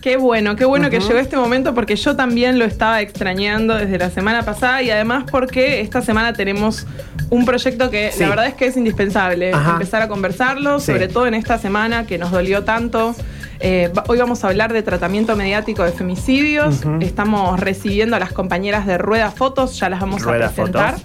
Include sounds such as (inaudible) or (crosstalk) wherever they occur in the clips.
Qué bueno, qué bueno que llegó este momento porque yo también lo estaba extrañando desde la semana pasada y además porque esta semana tenemos un proyecto que la verdad es que es indispensable empezar a conversarlo, sobre todo en esta semana que nos dolió tanto. Eh, hoy vamos a hablar de tratamiento mediático de femicidios. Estamos recibiendo a las compañeras de Rueda Fotos, ya las vamos a presentar.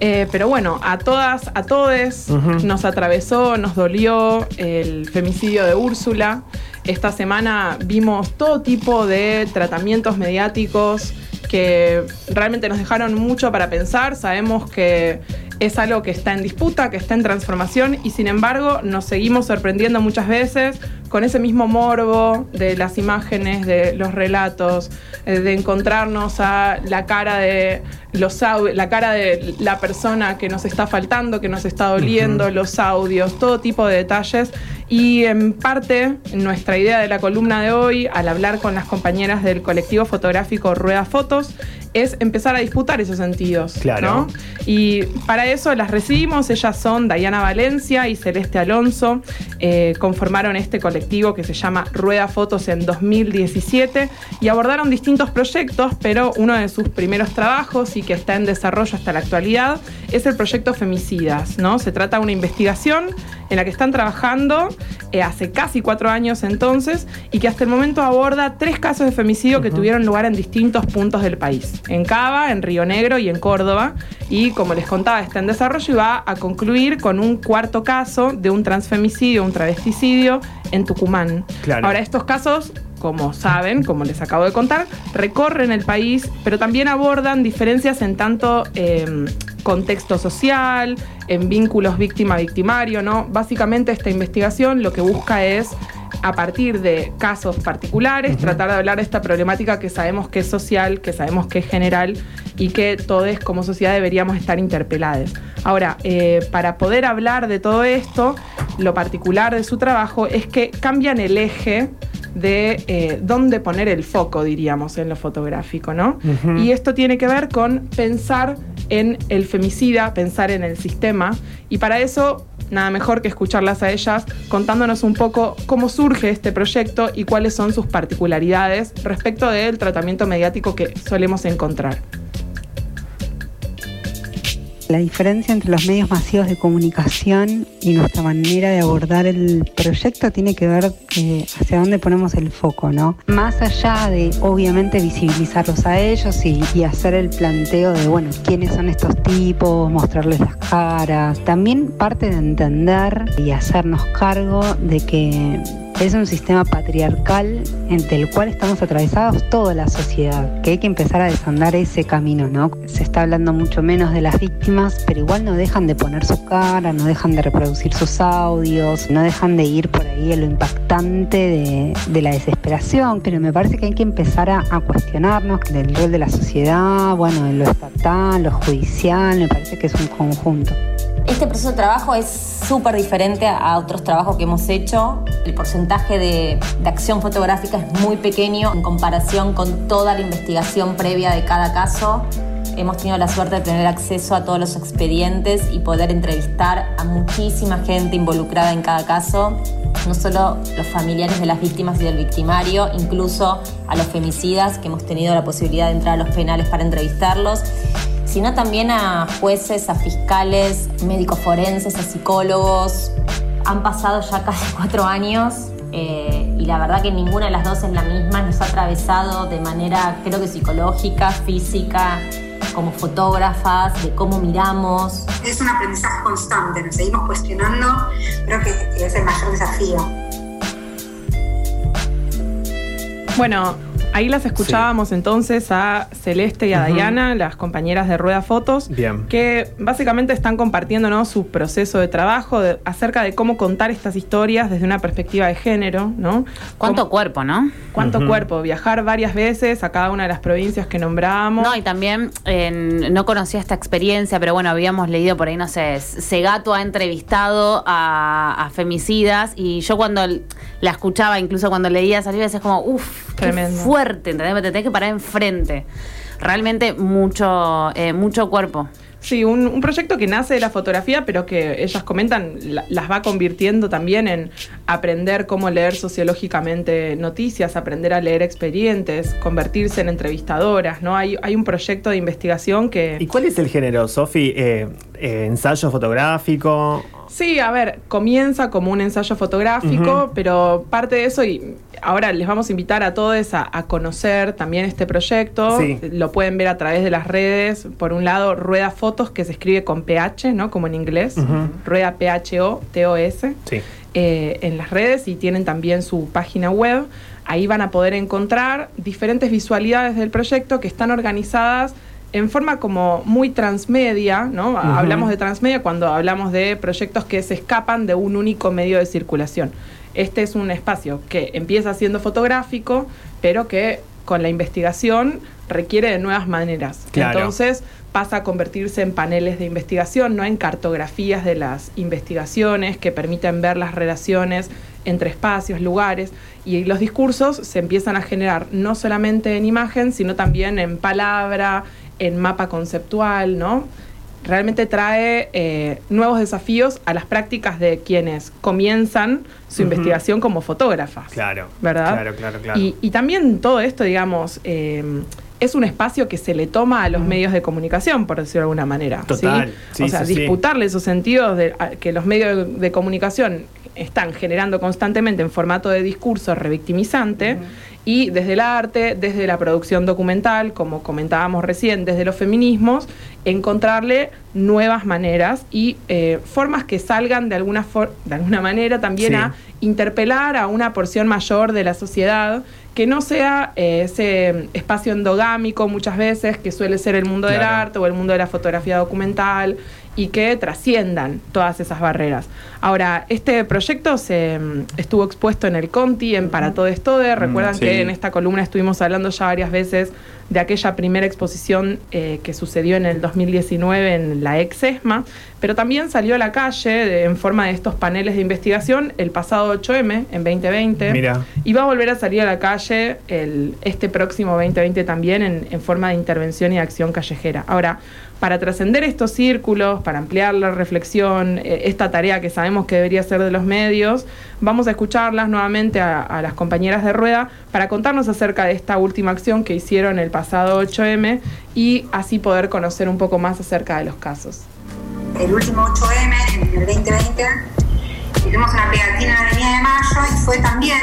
Eh, pero bueno, a todas, a todos nos atravesó, nos dolió el femicidio de Úrsula. Esta semana vimos todo tipo de tratamientos mediáticos que realmente nos dejaron mucho para pensar. Sabemos que es algo que está en disputa, que está en transformación y sin embargo nos seguimos sorprendiendo muchas veces con ese mismo morbo de las imágenes, de los relatos, eh, de encontrarnos a la cara de los la cara de la persona que nos está faltando, que nos está doliendo, los audios, todo tipo de detalles. Y en parte, nuestra idea de la columna de hoy, al hablar con las compañeras del colectivo fotográfico Rueda Fotos, es empezar a disputar esos sentidos. Claro. Y para eso las recibimos, ellas son Dayana Valencia y Celeste Alonso, eh, conformaron este colectivo que se llama Rueda Fotos en 2017 y abordaron distintos proyectos, pero uno de sus primeros trabajos y que está en desarrollo hasta la actualidad es el proyecto Femicidas, ¿no? Se trata de una investigación en la que están trabajando eh, hace casi cuatro años entonces y que hasta el momento aborda tres casos de femicidio que tuvieron lugar en distintos puntos del país, en Cava, en Río Negro y en Córdoba. Y como les contaba, está en desarrollo y va a concluir con un cuarto caso de un transfemicidio, un travesticidio en Tucumán. Ahora, estos casos como saben, como les acabo de contar, recorren el país, pero también abordan diferencias en tanto em, contexto social, en vínculos víctima-victimario, ¿no? Básicamente esta investigación lo que busca es a partir de casos particulares, tratar de hablar de esta problemática que sabemos que es social, que sabemos que es general y que todos como sociedad deberíamos estar interpelados. Ahora, eh, para poder hablar de todo esto, lo particular de su trabajo es que cambian el eje de eh, dónde poner el foco, diríamos, en lo fotográfico, ¿no? Y esto tiene que ver con pensar en el femicida, pensar en el sistema, y para eso nada mejor que escucharlas a ellas contándonos un poco cómo surge este proyecto y cuáles son sus particularidades respecto del tratamiento mediático que solemos encontrar. La diferencia entre los medios masivos de comunicación y nuestra manera de abordar el proyecto tiene que ver eh, hacia dónde ponemos el foco, ¿no? Más allá de, obviamente, visibilizarlos a ellos y, y hacer el planteo de, bueno, quiénes son estos tipos, mostrarles las caras, también parte de entender y hacernos cargo de que es un sistema patriarcal entre el cual estamos atravesados toda la sociedad, que hay que empezar a desandar ese camino, ¿no? Se está hablando mucho menos de las víctimas, pero igual no dejan de poner su cara, no dejan de reproducir sus audios, no dejan de ir por ahí a lo impactante de, la desesperación, pero me parece que hay que empezar a, a cuestionarnos del rol de la sociedad, bueno, de lo estatal, lo judicial, me parece que es un conjunto. Este proceso de trabajo es súper diferente a otros trabajos que hemos hecho. El porcentaje de, acción fotográfica es muy pequeño en comparación con toda la investigación previa de cada caso. Hemos tenido la suerte de tener acceso a todos los expedientes y poder entrevistar a muchísima gente involucrada en cada caso, no solo los familiares de las víctimas y del victimario, incluso a los femicidas que hemos tenido la posibilidad de entrar a los penales para entrevistarlos sino también a jueces, a fiscales, médicos forenses, a psicólogos. Han pasado ya casi (laughs) cuatro años eh, y la verdad que ninguna de las dos es la misma, nos ha atravesado de manera creo que psicológica, física, como fotógrafas, de cómo miramos. Es un aprendizaje constante, nos seguimos cuestionando, creo que es el mayor desafío. Bueno, Ahí las escuchábamos entonces a Celeste y a Diana, las compañeras de Rueda Fotos, que básicamente están compartiendo su proceso de trabajo acerca de cómo contar estas historias desde una perspectiva de género, ¿no? ¿Cuánto cuerpo, no? ¿Cuánto cuerpo? Viajar varias veces a cada una de las provincias que nombramos. No, y también no conocía esta experiencia, pero bueno, habíamos leído por ahí, no sé, Segato ha entrevistado a, femicidas y yo cuando la escuchaba, incluso cuando leía salir, es como, uff, tremendo. fuerte, ¿entendés? Te tenés que parar enfrente. realmente mucho, eh, mucho cuerpo. Sí, un, proyecto que nace de la fotografía, pero que ellas comentan las va convirtiendo también en aprender cómo leer sociológicamente noticias, aprender a leer expedientes, convertirse en entrevistadoras, ¿no? Hay, hay un proyecto de investigación que... ¿Y cuál es el género, Sofi? Eh, eh, ¿Ensayo fotográfico? Sí, a ver, comienza como un ensayo fotográfico, pero parte de eso, y ahora les vamos a invitar a todos a, conocer también este proyecto. Lo pueden ver a través de las redes. Por un lado, Rueda Fotos, que se escribe con PH, ¿no? Como en inglés. Rueda P-H-O-T-O-S. Eh, en las redes y tienen también su página web. Ahí van a poder encontrar diferentes visualidades del proyecto que están organizadas en forma como muy transmedia, ¿no? Hablamos de transmedia cuando hablamos de proyectos que se escapan de un único medio de circulación. Este es un espacio que empieza siendo fotográfico, pero que con la investigación requiere de nuevas maneras. Entonces pasa a convertirse en paneles de investigación, no en cartografías de las investigaciones que permiten ver las relaciones entre espacios, lugares, y los discursos se empiezan a generar no solamente en imagen, sino también en palabra, en mapa conceptual, ¿no? Realmente trae eh, nuevos desafíos a las prácticas de quienes comienzan su investigación como fotógrafas. Claro. ¿Verdad? Claro, claro, claro. Y, también todo esto, digamos, eh, es un espacio que se le toma a los medios de comunicación, por decirlo de alguna manera. Total. o sea, disputarle esos sentidos de que los medios de comunicación están generando constantemente en formato de discurso revictimizante y desde el arte, desde la producción documental, como comentábamos recién, desde los feminismos, encontrarle nuevas maneras y eh, formas que salgan de alguna, de alguna manera también a interpelar a una porción mayor de la sociedad que no sea eh, ese espacio endogámico muchas veces que suele ser el mundo del arte o el mundo de la fotografía documental y que trasciendan todas esas barreras. Ahora, este proyecto se mm, estuvo expuesto en el Conti, en Para Todo Esto de. Recuerdan mm, que en esta columna estuvimos hablando ya varias veces de aquella primera exposición eh, que sucedió en el 2019 en la ex ESMA, pero también salió a la calle en forma de estos paneles de investigación el pasado 8M, en 2020. Mira. Y va a volver a salir a la calle el, este próximo 2020 también en, en forma de intervención y acción callejera. Ahora, para trascender estos círculos, para ampliar la reflexión, eh, esta tarea que sabemos que debería ser de los medios, vamos a escucharlas nuevamente a, las compañeras de Rueda para contarnos acerca de esta última acción que hicieron el pasado 8M y así poder conocer un poco más acerca de los casos. El último 8M, en el 2020, hicimos una pegatina en la de Mayo y fue también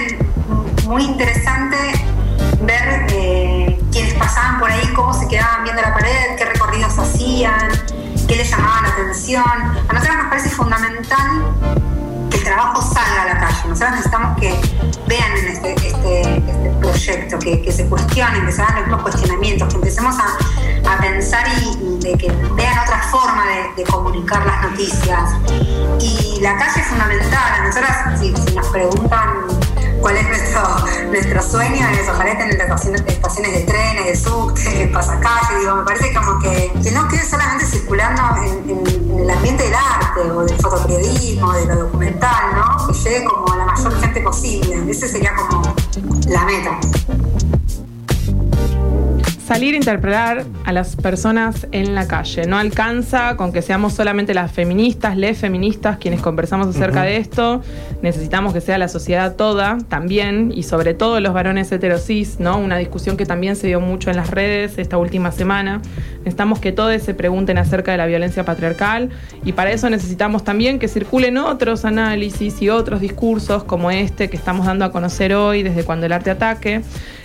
muy interesante ver eh, hacían, qué les llamaba la atención. A nosotros nos parece fundamental que el trabajo salga a la calle. Nosotros necesitamos que vean este, este, este proyecto, que, se cuestionen, que se hagan los cuestionamientos, que empecemos a, pensar y, que vean otra forma de, comunicar las noticias. Y la calle es fundamental. Nosotras, si nos preguntan cuál es nuestro, nuestro sueño, es ojalá tener estaciones, estaciones de trenes, de subte, pasacalle, digo, me parece como que, que no quede solamente circulando en, el ambiente del arte o del fotoperiodismo, de lo documental, ¿no? Que llegue como a la mayor gente posible. Ese sería como la meta salir a interpretar a las personas en la calle. No alcanza con que seamos solamente las feministas, les feministas, quienes conversamos acerca de esto. Necesitamos que sea la sociedad toda también, y sobre todo los varones heterosis, ¿no? Una discusión que también se dio mucho en las redes esta última semana. Necesitamos que todos se pregunten acerca de la violencia patriarcal, y para eso necesitamos también que circulen otros análisis y otros discursos como este que estamos dando a conocer hoy desde cuando el arte ataque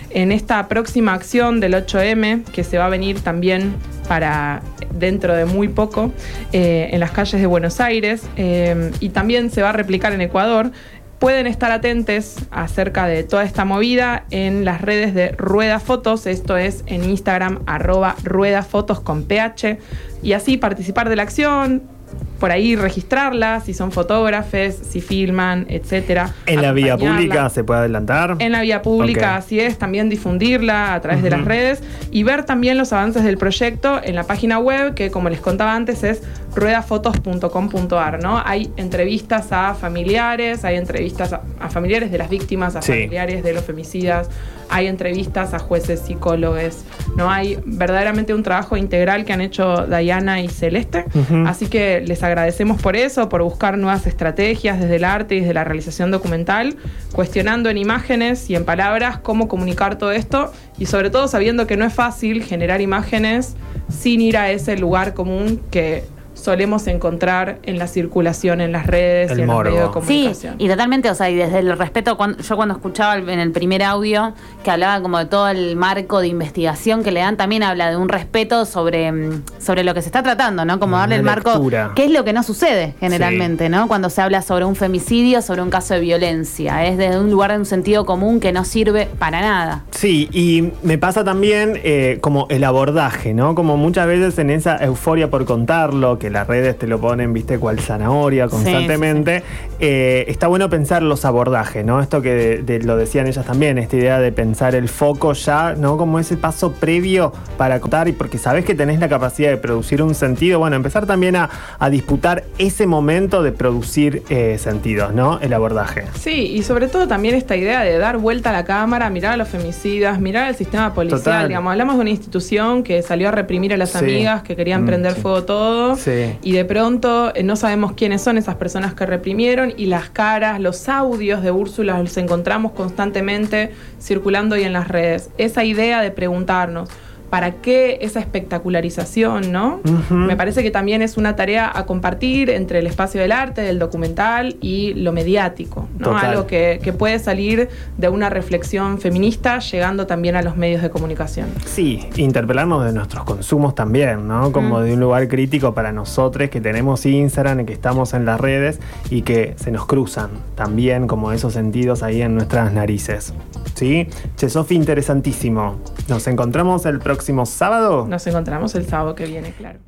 en esta próxima acción del 8M, que se va a venir también para dentro de muy poco eh, en las calles de Buenos Aires eh, y también se va a replicar en Ecuador. Pueden estar atentos acerca de toda esta movida en las redes de Rueda Fotos, esto es en Instagram arroba Rueda Fotos con PH, y así participar de la acción, por ahí registrarlas, si son fotógrafes, si filman, etcétera. ¿En la vía pública se puede adelantar? En la vía pública, así es, también difundirla a través de las redes y ver también los avances del proyecto en la página web, que como les contaba antes es ruedafotos.com.ar, ¿no? Hay entrevistas a familiares, hay entrevistas a, familiares de las víctimas, a familiares de los femicidas, hay entrevistas a jueces, psicólogos, ¿no? Hay verdaderamente un trabajo integral que han hecho Dayana y Celeste, así que les agradecemos por eso, por buscar nuevas estrategias desde el arte y desde la realización documental, cuestionando en imágenes y en palabras cómo comunicar todo esto y sobre todo sabiendo que no es fácil generar imágenes sin ir a ese lugar común que solemos encontrar en la circulación en las redes y en los medios de comunicación. Sí, y totalmente, o sea, y desde el respeto, cuando, yo cuando escuchaba en el primer audio que hablaba como de todo el marco de investigación que le dan, también habla de un respeto sobre, mm, sobre lo que se está tratando, ¿no? Como darle el marco, qué es lo que no sucede generalmente, ¿no? Cuando se habla sobre un femicidio, sobre un caso de violencia, es desde un lugar de un sentido común que no sirve para nada. Sí, y me pasa también eh, como el abordaje, ¿no? Como muchas veces en esa euforia por contarlo, que las redes te lo ponen, viste, cual zanahoria constantemente. Eh, está bueno pensar los abordajes, ¿no? Esto que lo decían ellas también, esta idea de pensar el foco ya, ¿no? Como ese paso previo para contar y porque sabes que tenés la capacidad de producir un sentido, bueno, empezar también a, disputar ese momento de producir eh, sentidos, ¿no? El abordaje. Sí, y sobre todo también esta idea de dar vuelta a la cámara, mirar a los femicidas, mirar al sistema policial, digamos, hablamos de una institución que salió a reprimir a las amigas que querían mm, prender fuego todo. Sí. Y de pronto eh, no sabemos quiénes son esas personas que reprimieron y las caras, los audios de Úrsula los encontramos constantemente circulando ahí en las redes. Esa idea de preguntarnos, ¿Para qué esa espectacularización, no? Me parece que también es una tarea a compartir entre el espacio del arte, del documental y lo mediático, ¿no? Algo que, puede salir de una reflexión feminista llegando también a los medios de comunicación. Sí, interpelarnos de nuestros consumos también, ¿no? Como de un lugar crítico para nosotros que tenemos Instagram, que estamos en las redes y que se nos cruzan también como esos sentidos ahí en nuestras narices. ¿Sí? Che, Sofi, interesantísimo. Nos encontramos el próximo sábado. Nos encontramos el sábado que viene, claro.